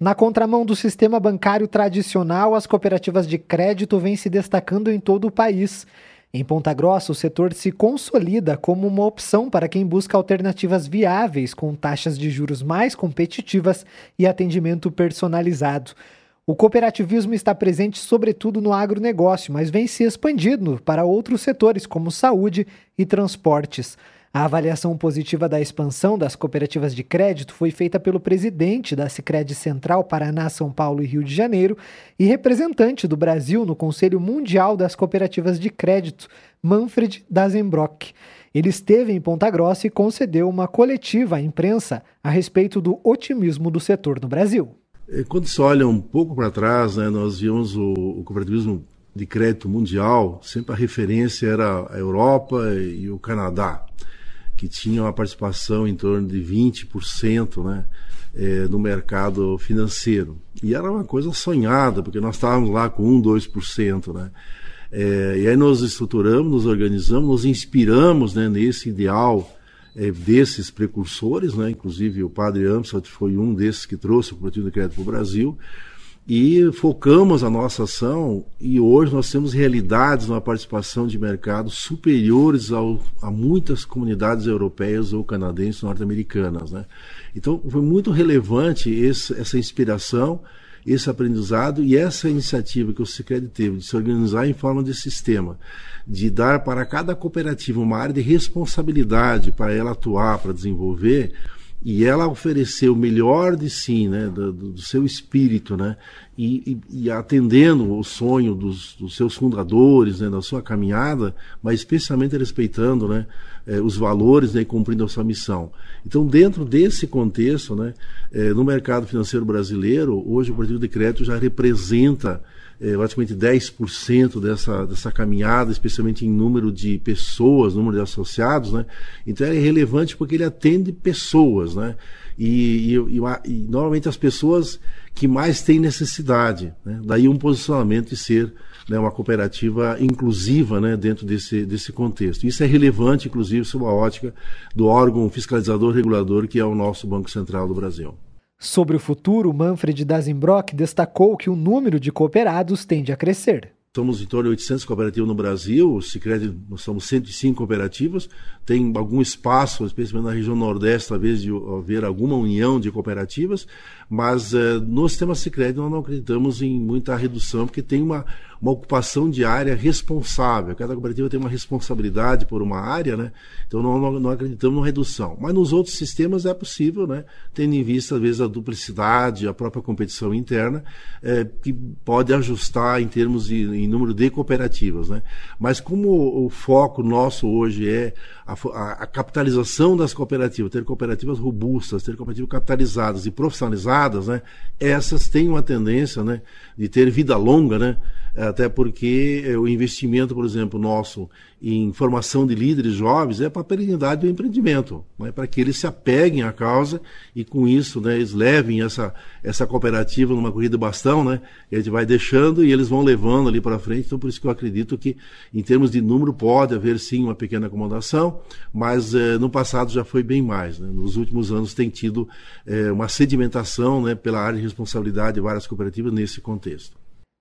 Na contramão do sistema bancário tradicional, as cooperativas de crédito vêm se destacando em todo o país. Em Ponta Grossa, o setor se consolida como uma opção para quem busca alternativas viáveis com taxas de juros mais competitivas e atendimento personalizado. O cooperativismo está presente sobretudo no agronegócio, mas vem se expandindo para outros setores como saúde e transportes. A avaliação positiva da expansão das cooperativas de crédito foi feita pelo presidente da Sicredi Central Paraná, São Paulo e Rio de Janeiro e representante do Brasil no Conselho Mundial das Cooperativas de Crédito, Manfred Dazenbrock. Ele esteve em Ponta Grossa e concedeu uma coletiva à imprensa a respeito do otimismo do setor no Brasil. Quando se olha um pouco para trás, né, nós vimos o, o cooperativismo de crédito mundial, sempre a referência era a Europa e o Canadá que tinham uma participação em torno de 20% né, é, no mercado financeiro. E era uma coisa sonhada, porque nós estávamos lá com 1, 2%. Né? É, e aí nós estruturamos, nos organizamos, nos inspiramos né, nesse ideal é, desses precursores, né? inclusive o padre Amsat foi um desses que trouxe o Cooperativo de Crédito para o Brasil, e focamos a nossa ação e hoje nós temos realidades na participação de mercado superiores ao, a muitas comunidades europeias ou canadenses norte-americanas. Né? Então foi muito relevante esse, essa inspiração, esse aprendizado e essa iniciativa que o Sicredi teve de se organizar em forma de sistema, de dar para cada cooperativa uma área de responsabilidade para ela atuar, para desenvolver, e ela ofereceu o melhor de si, né, do, do seu espírito, né, e, e, e, atendendo o sonho dos, dos seus fundadores, né, da sua caminhada, mas especialmente respeitando, né, eh, os valores né, e cumprindo a sua missão. Então, dentro desse contexto, né, eh, no mercado financeiro brasileiro, hoje o Partido de Crédito já representa é, praticamente 10% dessa, dessa caminhada, especialmente em número de pessoas, número de associados, né? Então é relevante porque ele atende pessoas, né? E, e, e, e normalmente as pessoas que mais têm necessidade, né? Daí um posicionamento de ser né, uma cooperativa inclusiva né, dentro desse, desse contexto. Isso é relevante, inclusive, sob a ótica do órgão fiscalizador regulador que é o nosso Banco Central do Brasil. Sobre o futuro, Manfred Dazenbrock destacou que o número de cooperados tende a crescer. Somos em torno de 800 cooperativas no Brasil, o Sicredi, nós somos 105 cooperativas, tem algum espaço, especialmente na região Nordeste, talvez de haver alguma união de cooperativas, mas eh, no sistema Sicredi nós não acreditamos em muita redução, porque tem uma, uma ocupação de área responsável. Cada cooperativa tem uma responsabilidade por uma área, né? Então não, não, não acreditamos na redução. Mas nos outros sistemas é possível, né? Tendo em vista, às vezes, a duplicidade, a própria competição interna, é, que pode ajustar em termos de em número de cooperativas, né? Mas como o foco nosso hoje é a, a, a capitalização das cooperativas, ter cooperativas robustas, ter cooperativas capitalizadas e profissionalizadas, né? Essas têm uma tendência, né? De ter vida longa, né? Até porque eh, o investimento, por exemplo, nosso em formação de líderes jovens é para a perenidade do empreendimento, né? para que eles se apeguem à causa e com isso né, eles levem essa, essa cooperativa numa corrida de bastão, né? a gente vai deixando e eles vão levando ali para frente, então por isso que eu acredito que em termos de número pode haver sim uma pequena acomodação, mas eh, no passado já foi bem mais, né? nos últimos anos tem tido eh, uma sedimentação né, pela área de responsabilidade de várias cooperativas nesse contexto.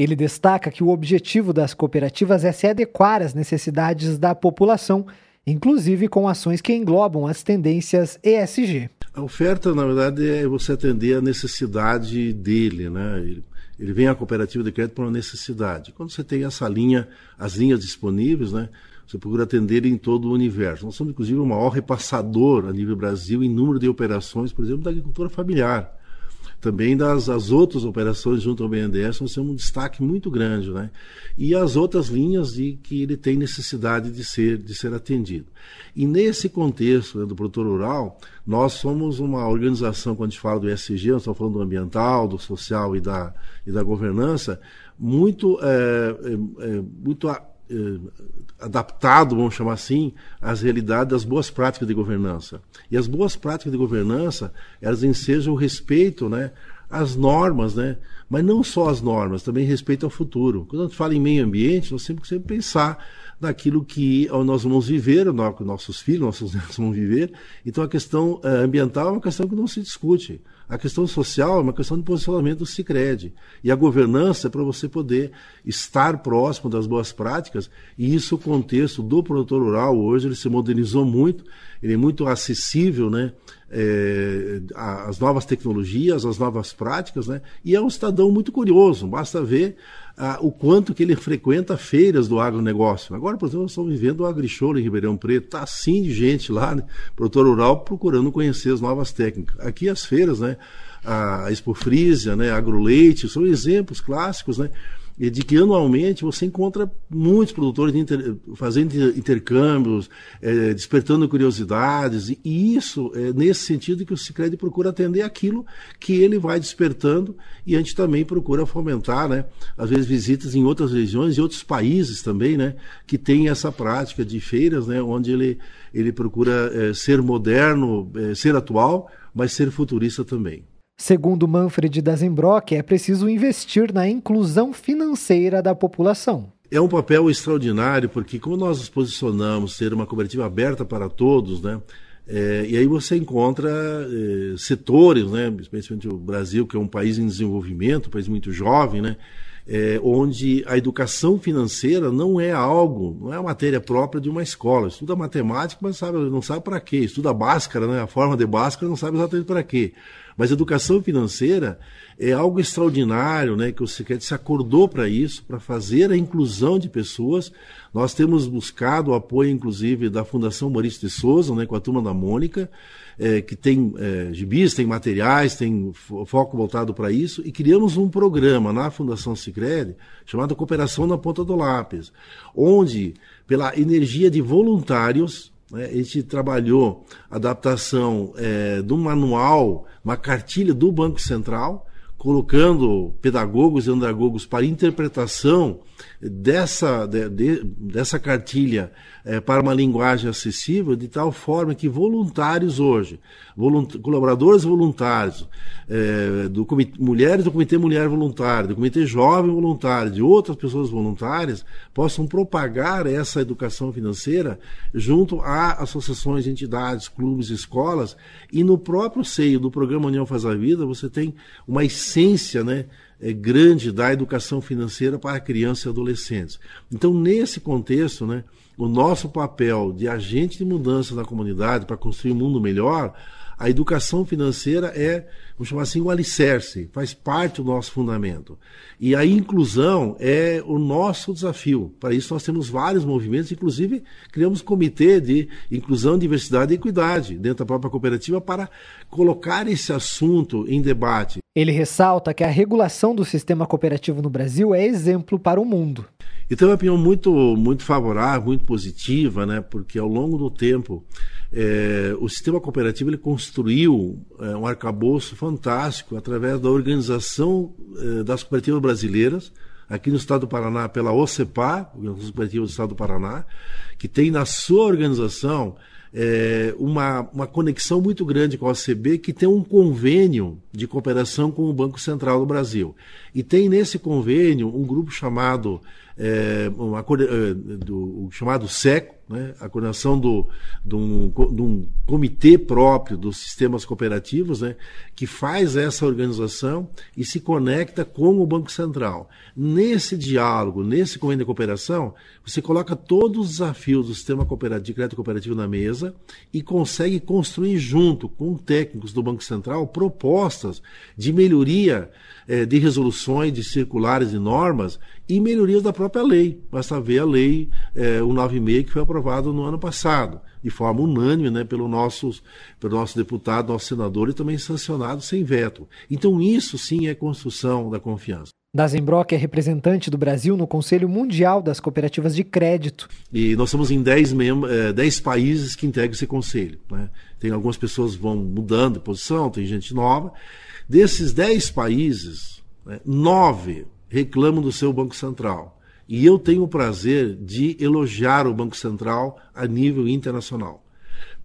Ele destaca que o objetivo das cooperativas é se adequar às necessidades da população, inclusive com ações que englobam as tendências ESG. A oferta, na verdade, é você atender a necessidade dele, né? Ele, ele vem à cooperativa de crédito por uma necessidade. Quando você tem essa linha, as linhas disponíveis, né? Você procura atender em todo o universo. Nós somos, inclusive, o maior repassador a nível Brasil em número de operações, por exemplo, da agricultura familiar também das as outras operações junto ao BNDES, nós temos um destaque muito grande, né? E as outras linhas de que ele tem necessidade de ser, de ser atendido. E nesse contexto né, do produtor rural, nós somos uma organização, quando a gente fala do ESG, nós estamos falando do ambiental, do social e da, e da governança, muito, é, é, é muito adaptado, vamos chamar assim, às realidades das boas práticas de governança. E as boas práticas de governança, elas ensejam o respeito né, às normas, né, mas não só as normas, também respeito ao futuro. Quando a gente fala em meio ambiente, nós temos que sempre pensar naquilo que nós vamos viver, nossos filhos, nossos netos vão viver. Então a questão eh, ambiental é uma questão que não se discute. A questão social é uma questão de posicionamento do Cicred. E a governança é para você poder estar próximo das boas práticas, e isso o contexto do produtor rural hoje ele se modernizou muito, ele é muito acessível, né? É, as novas tecnologias, as novas práticas, né? E é um cidadão muito curioso, basta ver ah, o quanto que ele frequenta feiras do agronegócio. Agora, por exemplo, nós estamos vivendo o AgriShow em Ribeirão Preto, está assim de gente lá, né? produtor rural, procurando conhecer as novas técnicas. Aqui as feiras, né? a Expofrisia, né? Agroleite, são exemplos clássicos, né? De que anualmente você encontra muitos produtores inter, fazendo intercâmbios, é, despertando curiosidades, e isso é nesse sentido que o Cicred procura atender aquilo que ele vai despertando, e a gente também procura fomentar, né, às vezes visitas em outras regiões e outros países também, né, que tem essa prática de feiras, né, onde ele, ele procura é, ser moderno, é, ser atual, mas ser futurista também. Segundo Manfred Dazenbrock, é preciso investir na inclusão financeira da população. É um papel extraordinário, porque como nós nos posicionamos ser uma cooperativa aberta para todos, né? É, e aí você encontra é, setores, né, especialmente o Brasil, que é um país em desenvolvimento, um país muito jovem, né, é, onde a educação financeira não é algo, não é a matéria própria de uma escola. Estuda matemática, mas sabe, não sabe para quê. Estuda Bhaskara, né, a forma de Bhaskara, não sabe exatamente para quê. Mas educação financeira é algo extraordinário, né, que o Secret se acordou para isso, para fazer a inclusão de pessoas. Nós temos buscado o apoio, inclusive, da Fundação Maurício de Souza, né, com a turma da Mônica, é, que tem é, gibis, tem materiais, tem foco voltado para isso, e criamos um programa na Fundação Sicredi chamado Cooperação na Ponta do Lápis, onde, pela energia de voluntários, né, a gente trabalhou a adaptação é, do manual uma cartilha do Banco Central, colocando pedagogos e andragogos para interpretação dessa, de, de, dessa cartilha é, para uma linguagem acessível, de tal forma que voluntários hoje, volunt colaboradores voluntários, é, do comitê, mulheres do Comitê Mulher Voluntária, do Comitê Jovem Voluntário, de outras pessoas voluntárias, possam propagar essa educação financeira junto a associações, entidades, clubes, escolas, e no próprio seio do programa União Faz a Vida, você tem uma essência, né? É, grande da educação financeira para crianças e adolescentes. Então, nesse contexto, né, o nosso papel de agente de mudança na comunidade para construir um mundo melhor, a educação financeira é, vamos chamar assim, o um alicerce, faz parte do nosso fundamento. E a inclusão é o nosso desafio. Para isso, nós temos vários movimentos, inclusive criamos um comitê de inclusão, diversidade e equidade dentro da própria cooperativa para colocar esse assunto em debate. Ele ressalta que a regulação do sistema cooperativo no Brasil é exemplo para o mundo. E tem uma opinião muito, muito favorável, muito positiva, né? porque ao longo do tempo é, o sistema cooperativo ele construiu é, um arcabouço fantástico através da organização é, das cooperativas brasileiras, aqui no estado do Paraná pela OCEPA, Organização Cooperativa do Estado do Paraná, que tem na sua organização é, uma, uma conexão muito grande com a OCB, que tem um convênio de cooperação com o Banco Central do Brasil. E tem nesse convênio um grupo chamado, é, uma, é, do, chamado SECO, né, a coordenação do, de, um, um comitê próprio dos sistemas cooperativos, né, que faz essa organização e se conecta com o Banco Central. Nesse diálogo, nesse convênio de cooperação, você coloca todos os desafios do sistema cooperativo, de crédito cooperativo na mesa e consegue construir junto com técnicos do Banco Central propostas de melhoria é, de resoluções, de circulares e normas e melhorias da própria lei. Basta ver a lei é, 196 que foi aprovada no ano passado, de forma unânime né, pelo, nossos, pelo nosso deputado, nosso senador e também sancionado sem veto. Então isso sim é construção da confiança. Dazenbrock é representante do Brasil no Conselho Mundial das Cooperativas de Crédito. E nós somos em 10, é, 10 países que integram esse conselho. Né? Tem algumas pessoas vão mudando de posição, tem gente nova. Desses 10 países, né, nove reclamam do seu Banco Central. E eu tenho o prazer de elogiar o Banco Central a nível internacional,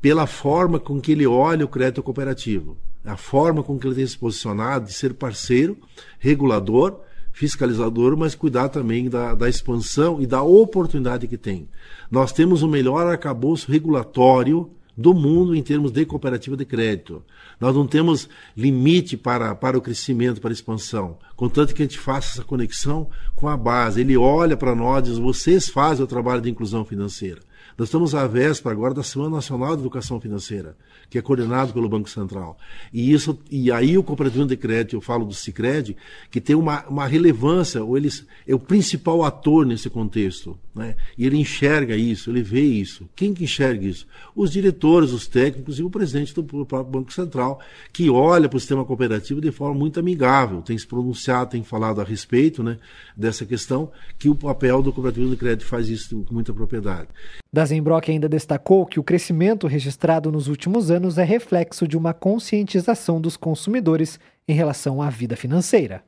pela forma com que ele olha o crédito cooperativo, a forma com que ele tem se posicionado de ser parceiro, regulador, fiscalizador, mas cuidar também da, da expansão e da oportunidade que tem. Nós temos o melhor arcabouço regulatório do mundo em termos de cooperativa de crédito. Nós não temos limite para, para o crescimento, para a expansão. Contanto que a gente faça essa conexão com a base. Ele olha para nós e diz: vocês fazem o trabalho de inclusão financeira. Nós estamos à véspera agora da Semana Nacional de Educação Financeira, que é coordenado pelo Banco Central. E, isso, e aí o cooperativo de crédito, eu falo do Cicred, que tem uma, uma relevância, ou eles, é o principal ator nesse contexto. Né? E ele enxerga isso, ele vê isso. Quem que enxerga isso? Os diretores, os técnicos e o presidente do próprio Banco Central, que olha para o sistema cooperativo de forma muito amigável, tem se pronunciado, tem falado a respeito né, dessa questão, que o papel do cooperativo de crédito faz isso com muita propriedade. Dazenbrock ainda destacou que o crescimento registrado nos últimos anos é reflexo de uma conscientização dos consumidores em relação à vida financeira.